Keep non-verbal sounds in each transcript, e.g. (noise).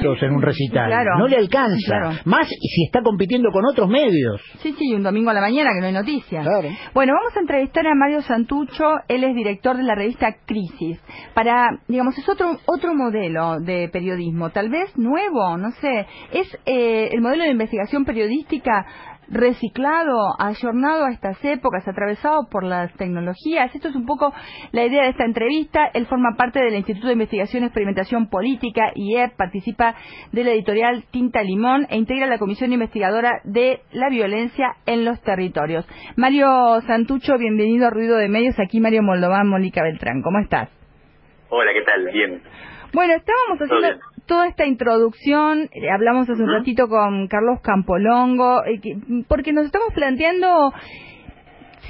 en un recital. Claro. No le alcanza. Claro. Más si está compitiendo con otros medios. Sí, sí, un domingo a la mañana que no hay noticias. Claro. Bueno, vamos a entrevistar a Mario Santucho, él es director de la revista Crisis. Para, digamos, es otro otro modelo de periodismo, tal vez nuevo, no sé. Es eh, el modelo de investigación periodística reciclado, ayornado a estas épocas, atravesado por las tecnologías. Esto es un poco la idea de esta entrevista. Él forma parte del Instituto de Investigación y Experimentación Política, IEP, participa de la editorial Tinta Limón e integra la Comisión Investigadora de la Violencia en los Territorios. Mario Santucho, bienvenido a Ruido de Medios. Aquí Mario Moldován, Mónica Beltrán. ¿Cómo estás? Hola, ¿qué tal? Bien. Bueno, estábamos haciendo toda esta introducción, eh, hablamos hace un ratito con Carlos Campolongo, eh, porque nos estamos planteando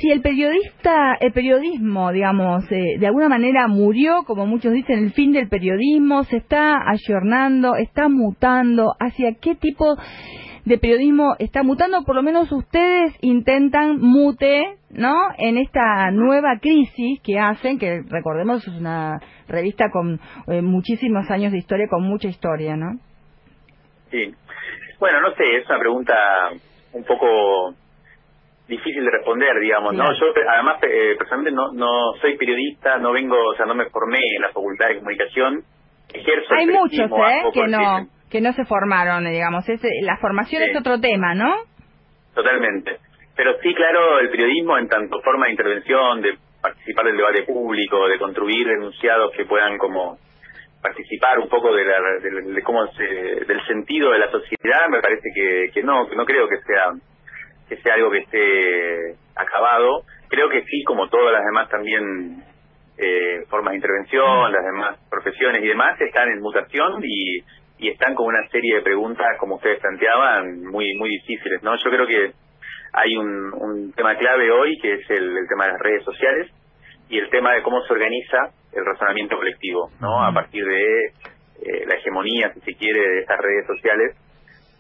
si el periodista, el periodismo, digamos, eh, de alguna manera murió, como muchos dicen, el fin del periodismo, se está ayornando, está mutando, hacia qué tipo de periodismo está mutando, por lo menos ustedes intentan mute, ¿no? En esta nueva crisis que hacen, que recordemos es una revista con eh, muchísimos años de historia, con mucha historia, ¿no? Sí. Bueno, no sé, es una pregunta un poco difícil de responder, digamos, ¿no? Yo, además, eh, personalmente no, no soy periodista, no vengo, o sea, no me formé en la Facultad de Comunicación. Ejerzo Hay muchos, ¿eh? Que no, que no se formaron, digamos. Es, la formación Sí. es otro tema, ¿no? Totalmente. Pero sí, claro, el periodismo en tanto forma de intervención, de participar del debate público, de construir enunciados que puedan como participar un poco de, la, de, de cómo se, del sentido de la sociedad, me parece que, que no, que no creo que sea que sea algo que esté acabado. Creo que sí, como todas las demás también eh, formas de intervención, las demás profesiones y demás, están en mutación y, y están con una serie de preguntas, como ustedes planteaban, muy muy difíciles. no Yo creo que hay un, un tema clave hoy que es el, el tema de las redes sociales y el tema de cómo se organiza el razonamiento colectivo, ¿no? A partir de eh, la hegemonía, si se quiere, de estas redes sociales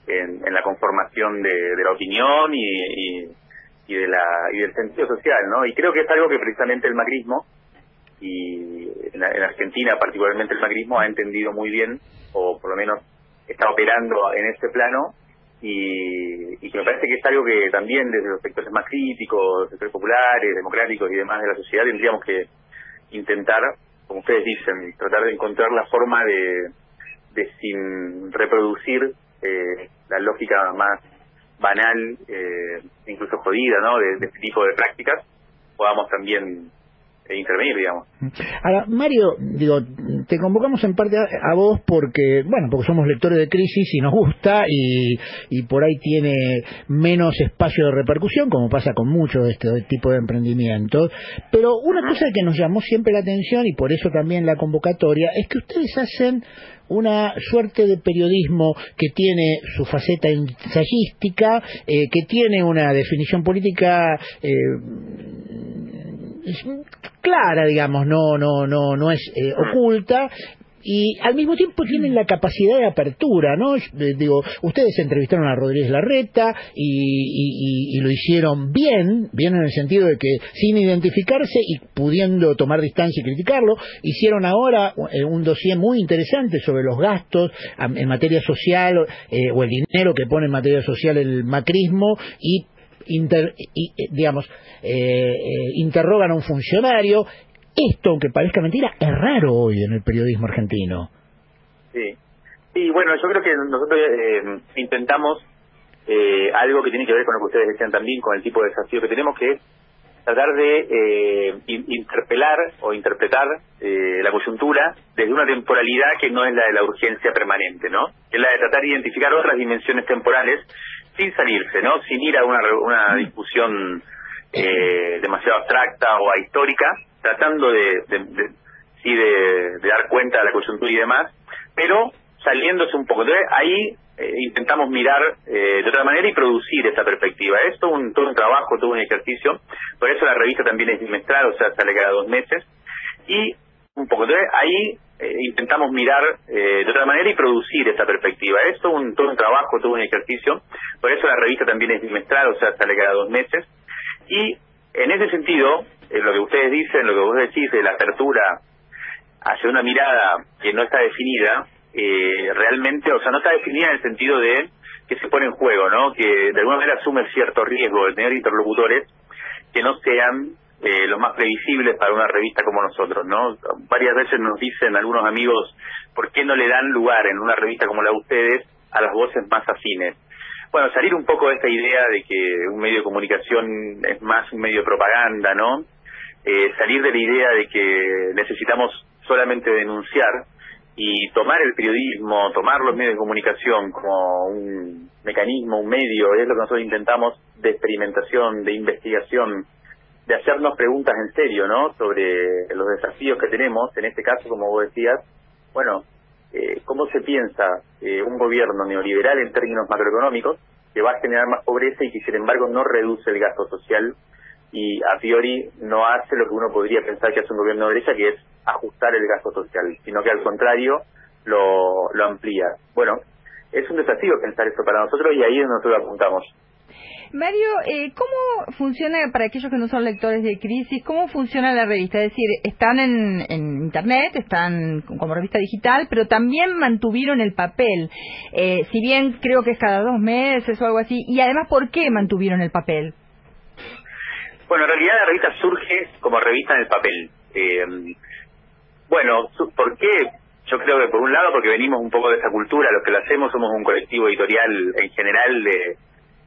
en, en la conformación de, de la opinión y, y, y de la y del sentido social, ¿no? Y creo que es algo que precisamente el macrismo y en, la- en Argentina particularmente el macrismo ha entendido muy bien o por lo menos está operando en este plano y, y que me parece que es algo que también desde los sectores más críticos, sectores populares, democráticos y demás de la sociedad tendríamos que intentar, como ustedes dicen, tratar de encontrar la forma de, de sin reproducir eh, la lógica más banal, eh, incluso jodida, ¿no? De, de este tipo de prácticas, podamos también intervenir, digamos. Ahora, Mario, digo, te convocamos en parte a, a vos porque, bueno, porque somos lectores de crisis y nos gusta y, y por ahí tiene menos espacio de repercusión, como pasa con muchos de este tipo de emprendimientos. Pero una cosa que nos llamó siempre la atención y por eso también la convocatoria es que ustedes hacen una suerte de periodismo que tiene su faceta ensayística, eh, que tiene una definición política eh, clara, digamos, no, no, no, no es eh, oculta. Y al mismo tiempo tienen la capacidad de apertura, ¿no? Eh, digo, ustedes entrevistaron a Rodríguez Larreta y, y- y- y lo hicieron bien, bien en el sentido de que sin identificarse y pudiendo tomar distancia y criticarlo, hicieron ahora eh, un dossier muy interesante sobre los gastos en materia social eh, o el dinero que pone en materia social el macrismo y inter- eh, digamos, eh, eh, interrogan a un funcionario. Esto, aunque parezca mentira, es raro hoy en el periodismo argentino. Sí. Sí, bueno, yo creo que nosotros eh, intentamos eh, algo que tiene que ver con lo que ustedes decían también, con el tipo de desafío que tenemos, que es tratar de eh, in- interpelar o interpretar eh, la coyuntura desde una temporalidad que no es la de la urgencia permanente, ¿no? Es la de tratar de identificar otras dimensiones temporales sin salirse, ¿no? Sin ir a una, una discusión eh, demasiado abstracta o ahistórica, tratando de, de- de- sí de, de dar cuenta de la coyuntura y demás, pero saliéndose un poco. Entonces ahí eh, intentamos mirar eh, de otra manera y producir esta perspectiva. Es todo un, todo un trabajo, todo un ejercicio. Por eso la revista también es bimestral, o sea, sale cada dos meses. Y un poco, entonces ahí eh, intentamos mirar de otra manera y producir esta perspectiva. Es todo un, todo un trabajo, todo un ejercicio. Por eso la revista también es bimestral, o sea, sale cada dos meses. Y en ese sentido, lo que ustedes dicen, lo que vos decís de la apertura hacia una mirada que no está definida, eh, realmente, o sea, no está definida en el sentido de que se pone en juego, ¿no? Que de alguna manera asume cierto riesgo de tener interlocutores que no sean eh, los más previsibles para una revista como nosotros, ¿no? Varias veces nos dicen algunos amigos, ¿por qué no le dan lugar en una revista como la de ustedes a las voces más afines? Bueno, salir un poco de esta idea de que un medio de comunicación es más un medio de propaganda, ¿no? Eh, salir de la idea de que necesitamos solamente denunciar y tomar el periodismo, tomar los medios de comunicación como un mecanismo, un medio, es lo que nosotros intentamos de experimentación, de investigación, de hacernos preguntas en serio, ¿no? Sobre los desafíos que tenemos, en este caso, como vos decías, bueno, eh, ¿cómo se piensa eh, un gobierno neoliberal en términos macroeconómicos que va a generar más pobreza y que, sin embargo, no reduce el gasto social y a priori no hace lo que uno podría pensar que hace un gobierno de derecha, que es ajustar el gasto social, sino que al contrario lo, lo amplía. Bueno, es un desafío pensar esto para nosotros y ahí es donde nosotros apuntamos. Mario, eh, ¿cómo funciona, para aquellos que no son lectores de Crisis, cómo funciona la revista? Es decir, están en, en Internet, están como revista digital, pero también mantuvieron el papel. Eh, si bien creo que es cada dos meses o algo así. Y además, ¿por qué mantuvieron el papel? Bueno, en realidad la revista surge como revista en el papel. Eh, bueno, ¿por qué? Yo creo que por un lado porque venimos un poco de esa cultura, los que lo hacemos somos un colectivo editorial en general de,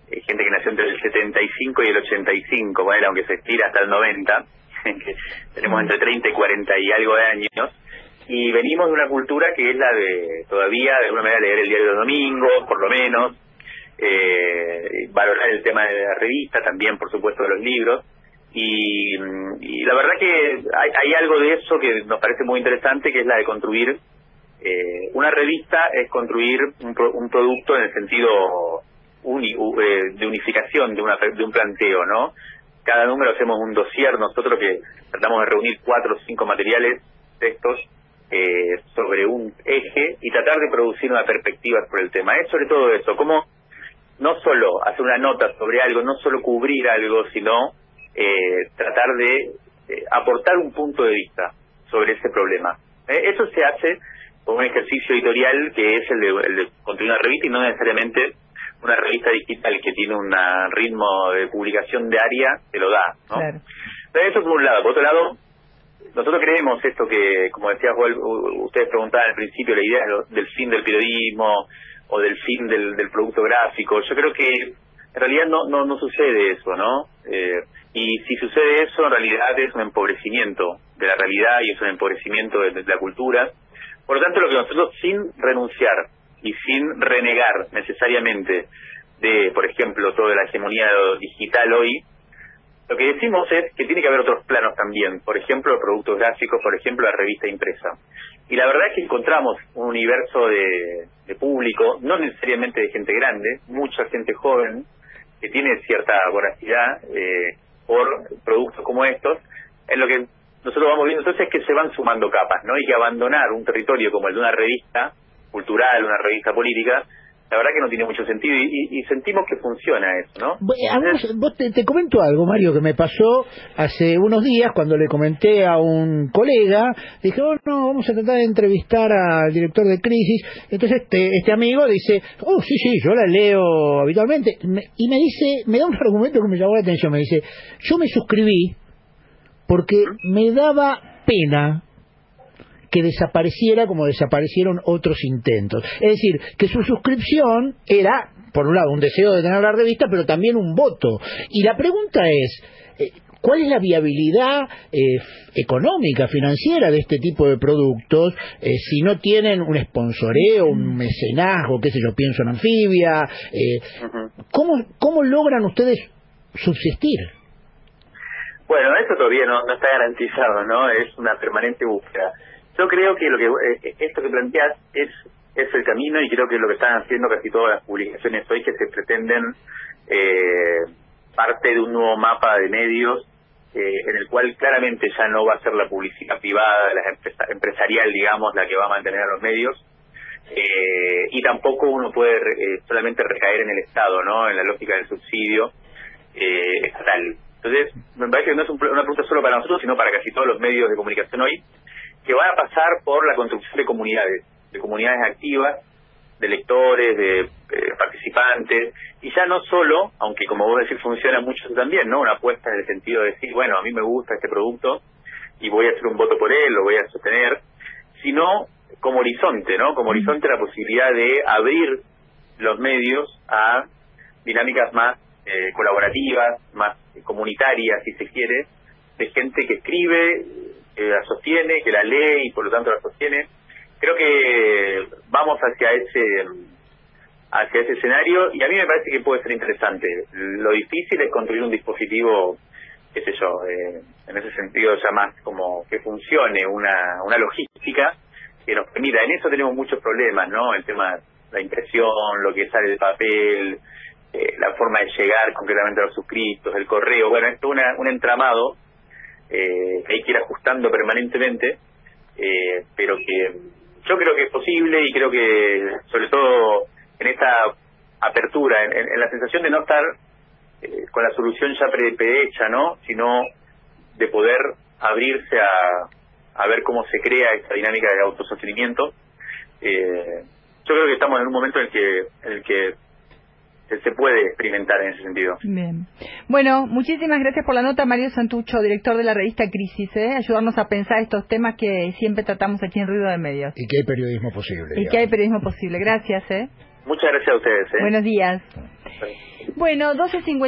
gente que nació entre el 75 y el 85, bueno, aunque se estira hasta el 90, (laughs) tenemos entre 30 y 40 y algo de años, y venimos de una cultura que es la de todavía de alguna manera leer el diario de domingo, por lo menos, eh, valorar el tema de la revista, también por supuesto de los libros, y, la verdad que hay, algo de eso que nos parece muy interesante, que es la de construir eh, una revista, es construir un, un producto en el sentido eh, de unificación de, una, de un planteo, ¿no? Cada número hacemos un dossier, nosotros que tratamos de reunir cuatro o cinco materiales, textos, eh, sobre un eje y tratar de producir una perspectiva sobre el tema. Es sobre todo eso, como no solo hacer una nota sobre algo, no solo cubrir algo, sino eh, tratar de eh, aportar un punto de vista sobre ese problema. Eh, eso se hace con un ejercicio editorial que es el de, el de construir revista y no necesariamente una revista digital que tiene un ritmo de publicación diaria que lo da. ¿no? Eso por un lado. Por otro lado, nosotros creemos esto que, como decía ustedes preguntaban al principio, la idea del fin del periodismo o del fin del, del producto gráfico. Yo creo que en realidad no, no, no sucede eso, ¿no? Eh, y si sucede eso, en realidad es un empobrecimiento de la realidad y es un empobrecimiento de, la cultura. Por lo tanto, lo que nosotros, sin renunciar y sin renegar necesariamente de, por ejemplo, toda la hegemonía digital hoy, lo que decimos es que tiene que haber otros planos también, por ejemplo, productos gráficos, por ejemplo, la revista impresa. Y la verdad es que encontramos un universo de, público, no necesariamente de gente grande, mucha gente joven, que tiene cierta voracidad eh, por productos como estos, en lo que nosotros vamos viendo entonces es que se van sumando capas, ¿no? Y que abandonar un territorio como el de una revista cultural, una revista política, la verdad que no tiene mucho sentido y, sentimos que funciona eso, ¿no? vos te, comento algo, Mario, que me pasó hace unos días cuando le comenté a un colega, dije, oh, no, vamos a tratar de entrevistar al director de Crisis. Entonces este, este amigo dice, oh, sí, sí, yo la leo habitualmente. y me dice, me da un (laughs) argumento que me llamó la atención, me dice, yo me suscribí porque me daba pena que desapareciera como desaparecieron otros intentos. Es decir, que su suscripción era, por un lado, un deseo de tener la revista, pero también un voto. Y la pregunta es, eh, ¿Cuál es la viabilidad eh, económica, financiera de este tipo de productos eh, si no tienen un sponsoreo, un mecenazgo, qué sé yo, pienso en anfibia? ¿cómo, ¿Cómo logran ustedes subsistir? Bueno, eso todavía no, no está garantizado, ¿no? Es una permanente búsqueda. Yo creo que lo que eh, esto que planteas es es el camino y creo que lo que están haciendo casi todas las publicaciones hoy que se pretenden eh, parte de un nuevo mapa de medios eh, en el cual claramente ya no va a ser la publicidad privada, la empresa, empresarial, digamos, la que va a mantener a los medios, eh, y tampoco uno puede eh, solamente recaer en el Estado, ¿no? En la lógica del subsidio eh, estatal. Entonces, me parece que no es una pregunta solo para nosotros, sino para casi todos los medios de comunicación hoy, que van a pasar por la construcción de comunidades, de comunidades activas, de lectores, de eh, participantes, y ya no solo, aunque como vos decís funciona mucho también, ¿no? Una apuesta en el sentido de decir, bueno, a mí me gusta este producto y voy a hacer un voto por él, lo voy a sostener, sino como horizonte, ¿no? Como horizonte la posibilidad de abrir los medios a dinámicas más eh, colaborativas, más comunitarias, si se quiere, de gente que escribe, que la sostiene, que la lee y por lo tanto la sostiene. Creo que vamos hacia ese hacia ese escenario y a mí me parece que puede ser interesante. Lo difícil es construir un dispositivo, qué sé yo, eh, en ese sentido ya más como que funcione una, una logística que nos permita. En eso tenemos muchos problemas, ¿no? El tema la impresión, lo que sale del papel, eh, la forma de llegar concretamente a los suscritos, el correo. Bueno, esto es un entramado eh, hay que ir ajustando permanentemente, eh, pero que yo creo que es posible y creo que, sobre todo en esta apertura, en, la sensación de no estar eh, con la solución ya prehecha, ¿no? Sino de poder abrirse a, a ver cómo se crea esta dinámica de autosostenimiento. Eh, yo creo que estamos en un momento en el que, en el que se, puede experimentar en ese sentido. Bien. Bueno, muchísimas gracias por la nota, Mario Santucho, director de la revista Crisis, ¿eh? ayudarnos a pensar estos temas que siempre tratamos aquí en Ruido de Medios. Y que hay periodismo posible. Y que hay periodismo posible. Gracias. ¿eh? Muchas gracias a ustedes. ¿eh? Buenos días. Bueno, 12.50.